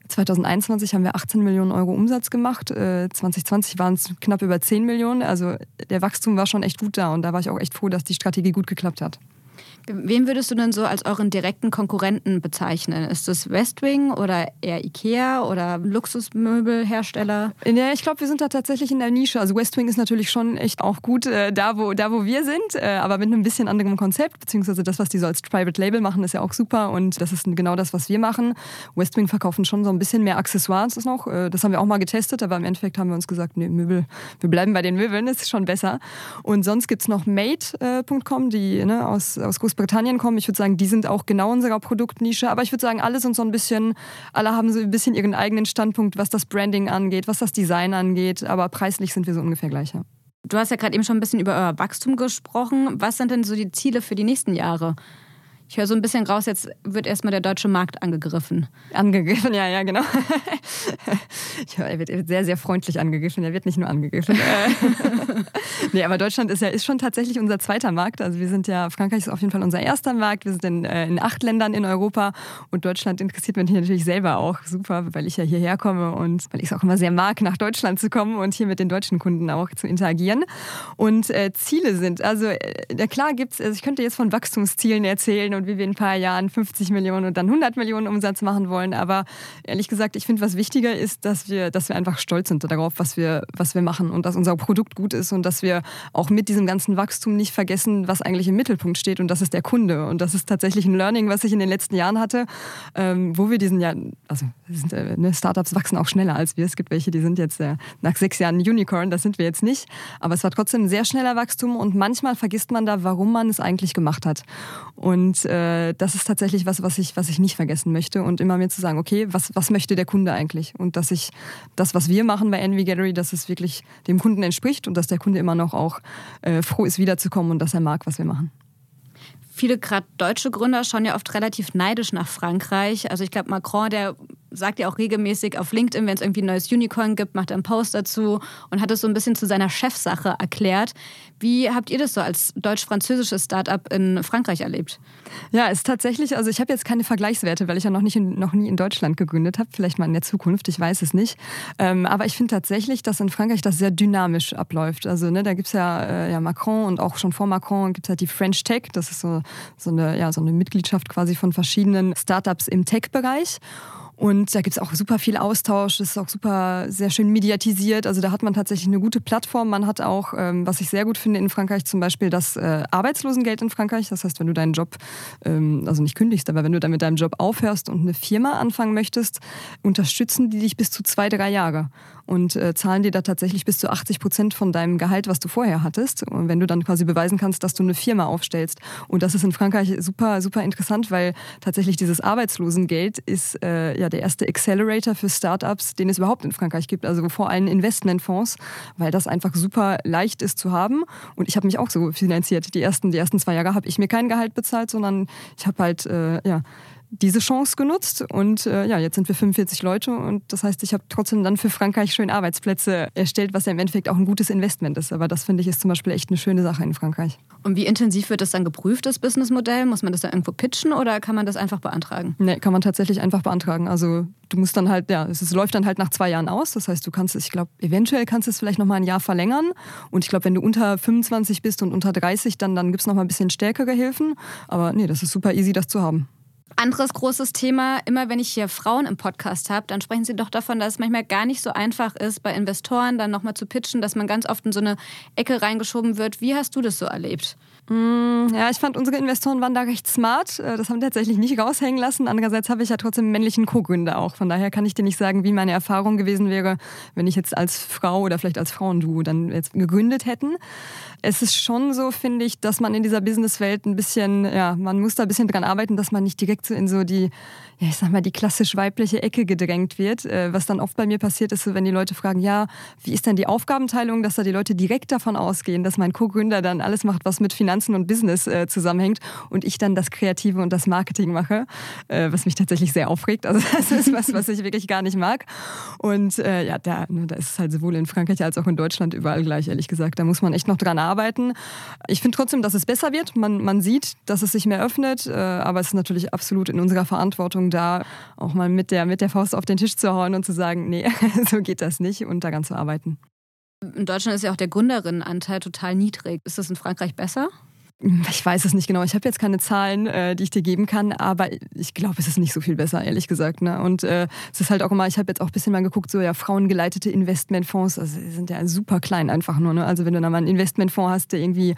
Speaker 1: 2021 haben wir 18 Millionen Euro Umsatz gemacht. Äh, 2020 waren es knapp über 10 Millionen. Also der Wachstum war schon echt gut da und da war ich auch echt froh, dass die Strategie gut geklappt hat.
Speaker 3: Wen würdest du denn so als euren direkten Konkurrenten bezeichnen? Ist das Westwing oder eher Ikea oder Luxusmöbelhersteller?
Speaker 1: Ja, ich glaube, wir sind da tatsächlich in der Nische. Also Westwing ist natürlich schon echt auch gut äh, da, wo, da, wo wir sind, äh, aber mit einem bisschen anderem Konzept, beziehungsweise das, was die so als Private Label machen, ist ja auch super und das ist genau das, was wir machen. Westwing verkaufen schon so ein bisschen mehr Accessoires noch. Äh, das haben wir auch mal getestet, aber im Endeffekt haben wir uns gesagt, nee, Möbel, wir bleiben bei den Möbeln, das ist schon besser. Und sonst gibt es noch Made.com, die ne, aus, aus Großbritannien kommen. Ich würde sagen, die sind auch genau unserer Produktnische. Aber ich würde sagen, alle sind so ein bisschen, alle haben so ein bisschen ihren eigenen Standpunkt, was das Branding angeht, was das Design angeht. Aber preislich sind wir so ungefähr gleicher.
Speaker 3: Du hast ja gerade eben schon ein bisschen über euer Wachstum gesprochen. Was sind denn so die Ziele für die nächsten Jahre? Ich höre so ein bisschen raus, jetzt wird erstmal der deutsche Markt angegriffen.
Speaker 1: Angegriffen, ja, ja, genau. ja, er, wird, er wird sehr, sehr freundlich angegriffen. Er wird nicht nur angegriffen. nee, aber Deutschland ist ja ist schon tatsächlich unser zweiter Markt. Also wir sind ja, Frankreich ist auf jeden Fall unser erster Markt. Wir sind in, äh, in acht Ländern in Europa und Deutschland interessiert mich natürlich selber auch super, weil ich ja hierher komme und weil ich es auch immer sehr mag, nach Deutschland zu kommen und hier mit den deutschen Kunden auch zu interagieren. Und äh, Ziele sind, also äh, klar gibt es, also ich könnte jetzt von Wachstumszielen erzählen und wie wir in ein paar Jahren 50 Millionen und dann 100 Millionen Umsatz machen wollen. Aber ehrlich gesagt, ich finde, was wichtiger ist, dass wir, dass wir einfach stolz sind darauf, was wir, was wir machen und dass unser Produkt gut ist und dass wir auch mit diesem ganzen Wachstum nicht vergessen, was eigentlich im Mittelpunkt steht und das ist der Kunde. Und das ist tatsächlich ein Learning, was ich in den letzten Jahren hatte, ähm, wo wir diesen Jahr, also sind, äh, ne, Startups wachsen auch schneller als wir. Es gibt welche, die sind jetzt äh, nach sechs Jahren Unicorn, das sind wir jetzt nicht. Aber es war trotzdem ein sehr schneller Wachstum und manchmal vergisst man da, warum man es eigentlich gemacht hat. Und äh, das ist tatsächlich was, was ich, was ich nicht vergessen möchte und immer mir zu sagen, okay, was, was möchte der Kunde eigentlich? Und dass ich das, was wir machen bei Envy Gallery, dass es wirklich dem Kunden entspricht und dass der Kunde immer noch auch äh, froh ist, wiederzukommen und dass er mag, was wir machen.
Speaker 3: Viele gerade deutsche Gründer schauen ja oft relativ neidisch nach Frankreich. Also ich glaube, Macron, der sagt ja auch regelmäßig auf LinkedIn, wenn es irgendwie ein neues Unicorn gibt, macht er einen Post dazu und hat es so ein bisschen zu seiner Chefsache erklärt. Wie habt ihr das so als deutsch-französisches Startup in Frankreich erlebt?
Speaker 1: Ja, ist tatsächlich, also ich habe jetzt keine Vergleichswerte, weil ich ja noch, nicht in, noch nie in Deutschland gegründet habe. Vielleicht mal in der Zukunft, ich weiß es nicht. Ähm, aber ich finde tatsächlich, dass in Frankreich das sehr dynamisch abläuft. Also ne, da gibt es ja, äh, ja Macron und auch schon vor Macron gibt es halt die French Tech. Das ist so, so, eine, ja, so eine Mitgliedschaft quasi von verschiedenen Startups im Tech-Bereich. Und da gibt es auch super viel Austausch, das ist auch super sehr schön mediatisiert. Also da hat man tatsächlich eine gute Plattform. Man hat auch, ähm, was ich sehr gut finde in Frankreich, zum Beispiel das äh, Arbeitslosengeld in Frankreich. Das heißt, wenn du deinen Job, ähm, also nicht kündigst, aber wenn du dann mit deinem Job aufhörst und eine Firma anfangen möchtest, unterstützen die dich bis zu zwei, drei Jahre und äh, zahlen dir da tatsächlich bis zu 80 Prozent von deinem Gehalt, was du vorher hattest. Und wenn du dann quasi beweisen kannst, dass du eine Firma aufstellst. Und das ist in Frankreich super, super interessant, weil tatsächlich dieses Arbeitslosengeld ist äh, ja der erste Accelerator für Startups, den es überhaupt in Frankreich gibt. Also vor allem Investmentfonds, weil das einfach super leicht ist zu haben. Und ich habe mich auch so finanziert. Die ersten, die ersten zwei Jahre habe ich mir kein Gehalt bezahlt, sondern ich habe halt äh, ja diese Chance genutzt und äh, ja, jetzt sind wir 45 Leute und das heißt, ich habe trotzdem dann für Frankreich schön Arbeitsplätze erstellt, was ja im Endeffekt auch ein gutes Investment ist. Aber das finde ich ist zum Beispiel echt eine schöne Sache in Frankreich.
Speaker 3: Und wie intensiv wird das dann geprüft, das Businessmodell? Muss man das da irgendwo pitchen oder kann man das einfach beantragen?
Speaker 1: Nee, kann man tatsächlich einfach beantragen. Also du musst dann halt, ja, es läuft dann halt nach zwei Jahren aus. Das heißt, du kannst es, ich glaube, eventuell kannst du es vielleicht nochmal ein Jahr verlängern. Und ich glaube, wenn du unter 25 bist und unter 30, dann, dann gibt es nochmal ein bisschen stärkere Hilfen. Aber nee, das ist super easy, das zu haben.
Speaker 3: Anderes großes Thema, immer wenn ich hier Frauen im Podcast habe, dann sprechen sie doch davon, dass es manchmal gar nicht so einfach ist, bei Investoren dann nochmal zu pitchen, dass man ganz oft in so eine Ecke reingeschoben wird. Wie hast du das so erlebt?
Speaker 1: Mm, ja, ich fand, unsere Investoren waren da recht smart. Äh, das haben tatsächlich nicht raushängen lassen. Andererseits habe ich ja trotzdem männlichen Co-Gründer auch. Von daher kann ich dir nicht sagen, wie meine Erfahrung gewesen wäre, wenn ich jetzt als Frau oder vielleicht als Frauenduo dann jetzt gegründet hätten. Es ist schon so, finde ich, dass man in dieser Businesswelt ein bisschen, ja, man muss da ein bisschen dran arbeiten, dass man nicht direkt so in so die ja, ich sag mal, die klassisch weibliche Ecke gedrängt wird. Äh, was dann oft bei mir passiert ist, so, wenn die Leute fragen, ja, wie ist denn die Aufgabenteilung, dass da die Leute direkt davon ausgehen, dass mein Co-Gründer dann alles macht, was mit Finanzen und Business äh, zusammenhängt und ich dann das Kreative und das Marketing mache, äh, was mich tatsächlich sehr aufregt. Also das ist was, was ich wirklich gar nicht mag. Und äh, ja, da, ne, da ist es halt sowohl in Frankreich als auch in Deutschland überall gleich, ehrlich gesagt. Da muss man echt noch dran arbeiten. Ich finde trotzdem, dass es besser wird. Man, man sieht, dass es sich mehr öffnet, äh, aber es ist natürlich absolut in unserer Verantwortung, da auch mal mit der, mit der Faust auf den Tisch zu hauen und zu sagen, nee, so geht das nicht und daran zu arbeiten.
Speaker 3: In Deutschland ist ja auch der Gründerinnenanteil total niedrig. Ist das in Frankreich besser?
Speaker 1: Ich weiß es nicht genau. Ich habe jetzt keine Zahlen, äh, die ich dir geben kann, aber ich glaube, es ist nicht so viel besser, ehrlich gesagt. Ne? Und äh, es ist halt auch immer, ich habe jetzt auch ein bisschen mal geguckt, so ja, frauengeleitete Investmentfonds, also sind ja super klein einfach nur. Ne? Also wenn du da mal einen Investmentfonds hast, der irgendwie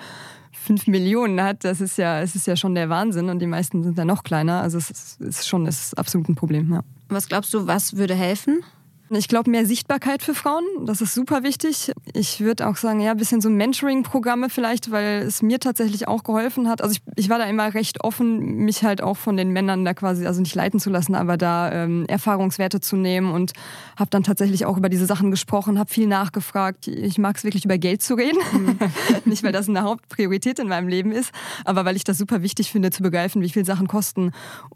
Speaker 1: 5 Millionen hat, das ist ja, es ist ja schon der Wahnsinn und die meisten sind da noch kleiner. Also es ist schon es ist absolut ein Problem. Ja.
Speaker 3: Was glaubst du, was würde helfen?
Speaker 1: Ich glaube, mehr Sichtbarkeit für Frauen, das ist super wichtig. Ich würde auch sagen, ja, ein bisschen so Mentoring-Programme vielleicht, weil es mir tatsächlich auch geholfen hat. Also ich, ich, war da immer recht offen, mich halt auch von den Männern da quasi, also nicht leiten zu lassen, aber da ähm, Erfahrungswerte zu nehmen und habe dann tatsächlich auch über diese Sachen gesprochen, habe viel nachgefragt. Ich mag es wirklich über Geld zu reden. Mhm. nicht, weil das eine Hauptpriorität in meinem Leben ist, aber weil ich das super wichtig finde, zu begreifen, wie viel Sachen kosten.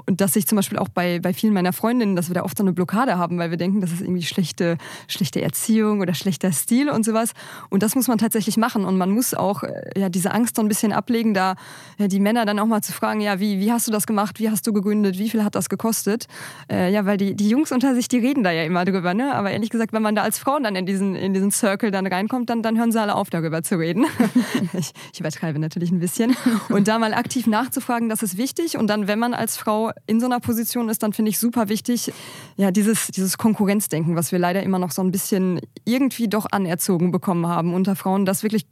Speaker 1: Und dass ich zum Beispiel auch bei, bei vielen meiner Freundinnen, dass wir da oft so eine Blockade haben, weil wir denken, das ist irgendwie schlechte, schlechte Erziehung oder schlechter Stil und sowas. Und das muss man tatsächlich machen. Und man muss auch äh, ja, diese Angst so ein bisschen ablegen, da ja, die Männer dann auch mal zu fragen, ja, wie, wie hast du das gemacht, wie hast du gegründet, wie viel hat das gekostet? Äh, ja, weil die, die Jungs unter sich, die reden da ja immer drüber. Ne? Aber ehrlich gesagt, wenn man da als Frau dann in diesen, in diesen Circle dann reinkommt, dann, dann hören sie alle auf, darüber zu reden. ich, ich übertreibe natürlich ein bisschen. Und da mal aktiv nachzufragen, das ist wichtig. Und dann, wenn man als Frau in so einer Position ist, dann finde ich super wichtig, ja, dieses, dieses Konkurrenzdenken, was wir leider immer noch so ein bisschen irgendwie doch anerzogen bekommen haben unter Frauen, das wirklich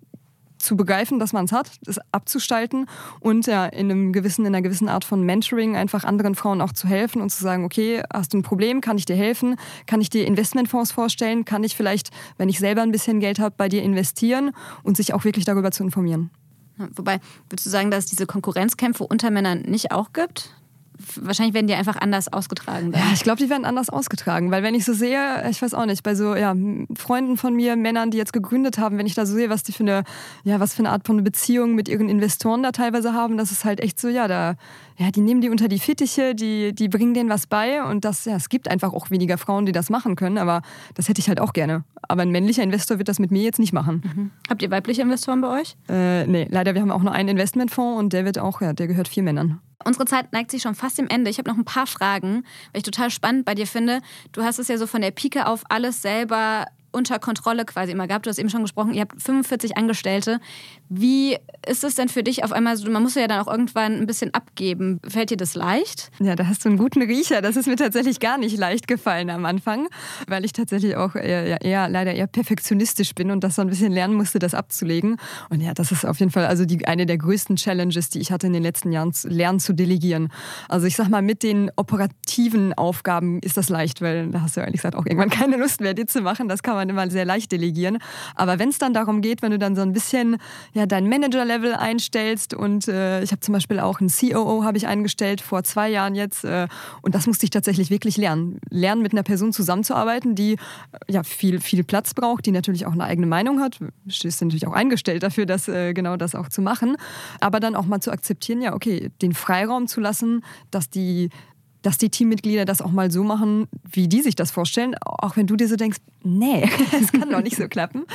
Speaker 1: zu begreifen, dass man es hat, das abzustalten und ja in einem gewissen, in einer gewissen Art von Mentoring einfach anderen Frauen auch zu helfen und zu sagen, okay, hast du ein Problem, kann ich dir helfen, kann ich dir Investmentfonds vorstellen, kann ich vielleicht, wenn ich selber ein bisschen Geld habe, bei dir investieren und sich auch wirklich darüber zu informieren.
Speaker 3: Wobei, würdest du sagen, dass es diese Konkurrenzkämpfe unter Männern nicht auch gibt? Wahrscheinlich werden die einfach anders ausgetragen.
Speaker 1: Dann. Ja, ich glaube, die werden anders ausgetragen, weil wenn ich so sehe, ich weiß auch nicht, bei so ja, Freunden von mir, Männern, die jetzt gegründet haben, wenn ich da so sehe, was die für eine, ja, was für eine Art von Beziehung mit ihren Investoren da teilweise haben, das ist halt echt so, ja, da, ja, die nehmen die unter die Fittiche, die, die bringen denen was bei und das, ja, es gibt einfach auch weniger Frauen, die das machen können, aber das hätte ich halt auch gerne. Aber ein männlicher Investor wird das mit mir jetzt nicht machen.
Speaker 3: Mhm. Habt ihr weibliche Investoren bei euch?
Speaker 1: Äh, nee, leider, wir haben auch nur einen Investmentfonds und der wird auch, ja, der gehört vier Männern.
Speaker 3: Unsere Zeit neigt sich schon fast dem Ende. Ich habe noch ein paar Fragen, weil ich total spannend bei dir finde. Du hast es ja so von der Pike auf alles selber unter Kontrolle quasi immer gehabt. Du hast eben schon gesprochen, ihr habt 45 Angestellte. Wie ist es denn für dich auf einmal so, man muss ja dann auch irgendwann ein bisschen abgeben. Fällt dir das leicht?
Speaker 1: Ja, da hast du einen guten Riecher. Das ist mir tatsächlich gar nicht leicht gefallen am Anfang, weil ich tatsächlich auch eher, eher leider eher perfektionistisch bin und das so ein bisschen lernen musste, das abzulegen. Und ja, das ist auf jeden Fall also die, eine der größten Challenges, die ich hatte in den letzten Jahren, lernen zu delegieren. Also ich sag mal, mit den operativen Aufgaben ist das leicht, weil da hast du ja ehrlich gesagt auch irgendwann keine Lust mehr, die zu machen. Das kann man immer sehr leicht delegieren. Aber wenn es dann darum geht, wenn du dann so ein bisschen ja, dein Manager-Level einstellst und äh, ich habe zum Beispiel auch einen COO habe ich eingestellt vor zwei Jahren jetzt äh, und das musste ich tatsächlich wirklich lernen. Lernen mit einer Person zusammenzuarbeiten, die ja viel, viel Platz braucht, die natürlich auch eine eigene Meinung hat. Ist natürlich auch eingestellt dafür, das, äh, genau das auch zu machen. Aber dann auch mal zu akzeptieren, ja, okay, den Freiraum zu lassen, dass die dass die Teammitglieder das auch mal so machen, wie die sich das vorstellen, auch wenn du dir so denkst, nee, das kann doch nicht so klappen.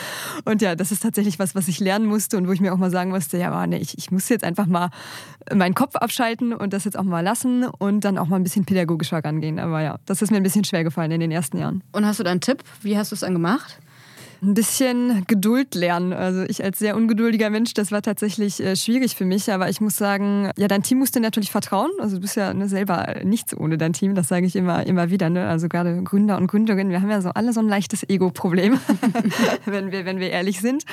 Speaker 1: Und ja, das ist tatsächlich was, was ich lernen musste und wo ich mir auch mal sagen musste, ja, nee, ich, ich muss jetzt einfach mal meinen Kopf abschalten und das jetzt auch mal lassen und dann auch mal ein bisschen pädagogischer rangehen. Aber ja, das ist mir ein bisschen schwer gefallen in den ersten Jahren.
Speaker 3: Und hast du da einen Tipp? Wie hast du es dann gemacht?
Speaker 1: Ein bisschen Geduld lernen. Also ich als sehr ungeduldiger Mensch, das war tatsächlich äh, schwierig für mich. Aber ich muss sagen, ja, dein Team muss dir natürlich vertrauen. Also du bist ja ne, selber nichts ohne dein Team. Das sage ich immer, immer wieder. Ne? Also gerade Gründer und Gründerinnen, wir haben ja so alle so ein leichtes Ego-Problem, wenn, wir, wenn wir ehrlich sind.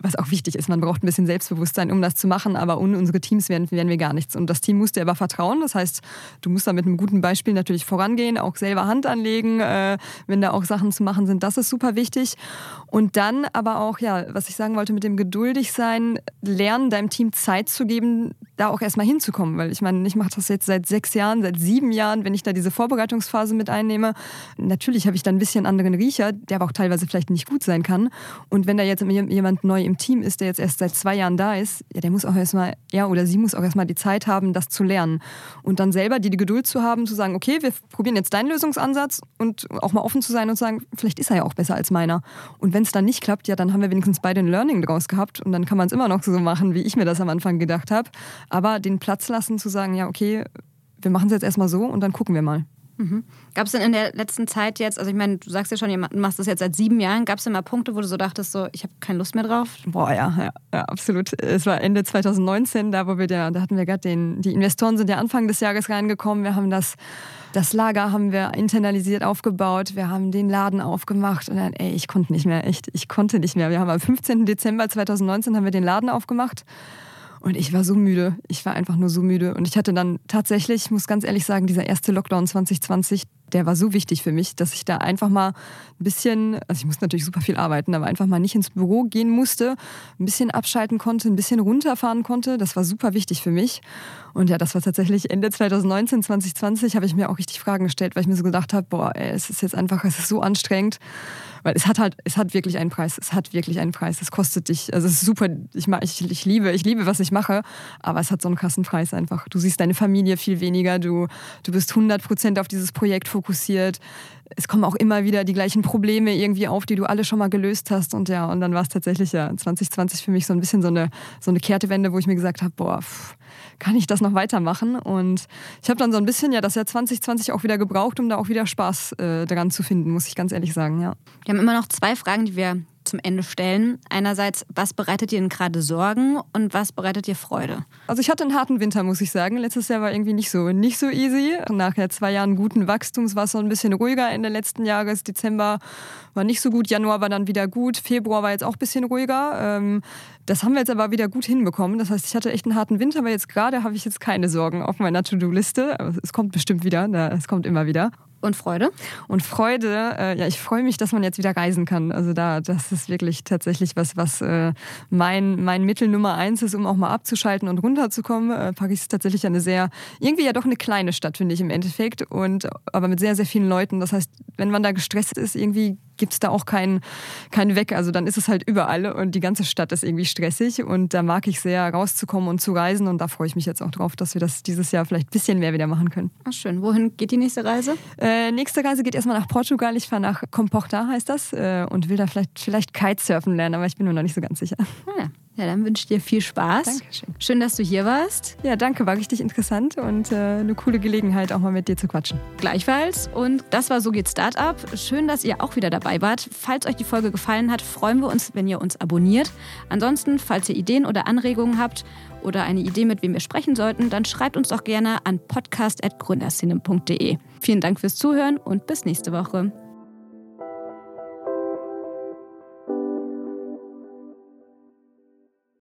Speaker 1: Was auch wichtig ist, man braucht ein bisschen Selbstbewusstsein, um das zu machen. Aber ohne unsere Teams wären, wären wir gar nichts. Und das Team muss dir aber vertrauen. Das heißt, du musst da mit einem guten Beispiel natürlich vorangehen, auch selber Hand anlegen, äh, wenn da auch Sachen zu machen sind. Das ist super wichtig. Und dann aber auch, ja, was ich sagen wollte mit dem geduldig sein, lernen, deinem Team Zeit zu geben, da auch erstmal hinzukommen. Weil ich meine, ich mache das jetzt seit sechs Jahren, seit sieben Jahren, wenn ich da diese Vorbereitungsphase mit einnehme. Natürlich habe ich da ein bisschen anderen Riecher, der aber auch teilweise vielleicht nicht gut sein kann. Und wenn da jetzt jemand neu im Team ist, der jetzt erst seit zwei Jahren da ist, ja, der muss auch erstmal, er oder sie muss auch erstmal die Zeit haben, das zu lernen. Und dann selber die, die Geduld zu haben, zu sagen, okay, wir probieren jetzt deinen Lösungsansatz und auch mal offen zu sein und zu sagen, vielleicht ist er ja auch besser als meiner. Und wenn es dann nicht klappt, ja, dann haben wir wenigstens beide ein Learning daraus gehabt und dann kann man es immer noch so machen, wie ich mir das am Anfang gedacht habe. Aber den Platz lassen zu sagen, ja, okay, wir machen es jetzt erstmal so und dann gucken wir mal.
Speaker 3: Mhm. Gab es denn in der letzten Zeit jetzt, also ich meine, du sagst ja schon, du machst das jetzt seit sieben Jahren, gab es denn mal Punkte, wo du so dachtest, so, ich habe keine Lust mehr drauf?
Speaker 1: Boah, ja, ja, ja, absolut. Es war Ende 2019, da wo wir da, da hatten wir gerade den, die Investoren sind ja Anfang des Jahres reingekommen, wir haben das das Lager haben wir internalisiert aufgebaut, wir haben den Laden aufgemacht und dann, ey, ich konnte nicht mehr, echt, ich konnte nicht mehr. Wir haben am 15. Dezember 2019 haben wir den Laden aufgemacht und ich war so müde. Ich war einfach nur so müde. Und ich hatte dann tatsächlich, ich muss ganz ehrlich sagen, dieser erste Lockdown 2020, der war so wichtig für mich, dass ich da einfach mal ein bisschen, also ich musste natürlich super viel arbeiten, aber einfach mal nicht ins Büro gehen musste, ein bisschen abschalten konnte, ein bisschen runterfahren konnte. Das war super wichtig für mich. Und ja, das war tatsächlich Ende 2019, 2020, habe ich mir auch richtig Fragen gestellt, weil ich mir so gedacht habe, boah, ey, es ist jetzt einfach, es ist so anstrengend. Weil es hat halt, es hat wirklich einen Preis. Es hat wirklich einen Preis. Es kostet dich, also es ist super, ich, ich, ich liebe, ich liebe, was ich mache, aber es hat so einen krassen Preis einfach. Du siehst deine Familie viel weniger, du, du bist 100 Prozent auf dieses Projekt fokussiert. Es kommen auch immer wieder die gleichen Probleme irgendwie auf, die du alle schon mal gelöst hast. Und ja, und dann war es tatsächlich ja 2020 für mich so ein bisschen so eine, so eine Kehrtewende, wo ich mir gesagt habe, boah, pff, kann ich das noch weitermachen? Und ich habe dann so ein bisschen ja das Jahr 2020 auch wieder gebraucht, um da auch wieder Spaß äh, dran zu finden, muss ich ganz ehrlich sagen, ja.
Speaker 3: Wir haben immer noch zwei Fragen, die wir zum Ende stellen. Einerseits, was bereitet dir denn gerade Sorgen und was bereitet dir Freude?
Speaker 1: Also ich hatte einen harten Winter, muss ich sagen. Letztes Jahr war irgendwie nicht so, nicht so easy. Nach zwei Jahren guten Wachstums war es so ein bisschen ruhiger Ende letzten Jahres. Dezember war nicht so gut, Januar war dann wieder gut, Februar war jetzt auch ein bisschen ruhiger. Ähm, das haben wir jetzt aber wieder gut hinbekommen. Das heißt, ich hatte echt einen harten Winter, aber jetzt gerade habe ich jetzt keine Sorgen auf meiner To-Do-Liste. Es kommt bestimmt wieder, es kommt immer wieder.
Speaker 3: Und Freude?
Speaker 1: Und Freude, äh, ja, ich freue mich, dass man jetzt wieder reisen kann. Also da, das ist wirklich tatsächlich was, was äh, mein, mein Mittel Nummer eins ist, um auch mal abzuschalten und runterzukommen. Äh, Paris ist tatsächlich eine sehr, irgendwie ja doch eine kleine Stadt, finde ich im Endeffekt. Und aber mit sehr, sehr vielen Leuten. Das heißt, wenn man da gestresst ist, irgendwie gibt es da auch keinen kein Weg. Also dann ist es halt überall und die ganze Stadt ist irgendwie stressig und da mag ich sehr rauszukommen und zu reisen und da freue ich mich jetzt auch drauf, dass wir das dieses Jahr vielleicht ein bisschen mehr wieder machen können.
Speaker 3: Ach schön. Wohin geht die nächste Reise?
Speaker 1: Äh, nächste Reise geht erstmal nach Portugal. Ich fahre nach Comporta, heißt das, äh, und will da vielleicht, vielleicht Kitesurfen lernen, aber ich bin mir noch nicht so ganz sicher.
Speaker 3: Ja. Ja, dann wünsche ich dir viel Spaß.
Speaker 1: Dankeschön.
Speaker 3: Schön, dass du hier warst.
Speaker 1: Ja, danke, war richtig interessant und äh, eine coole Gelegenheit, auch mal mit dir zu quatschen.
Speaker 3: Gleichfalls. Und das war So geht Startup. Schön, dass ihr auch wieder dabei wart. Falls euch die Folge gefallen hat, freuen wir uns, wenn ihr uns abonniert. Ansonsten, falls ihr Ideen oder Anregungen habt oder eine Idee, mit wem wir sprechen sollten, dann schreibt uns doch gerne an podcast.gründerszene.de. Vielen Dank fürs Zuhören und bis nächste Woche.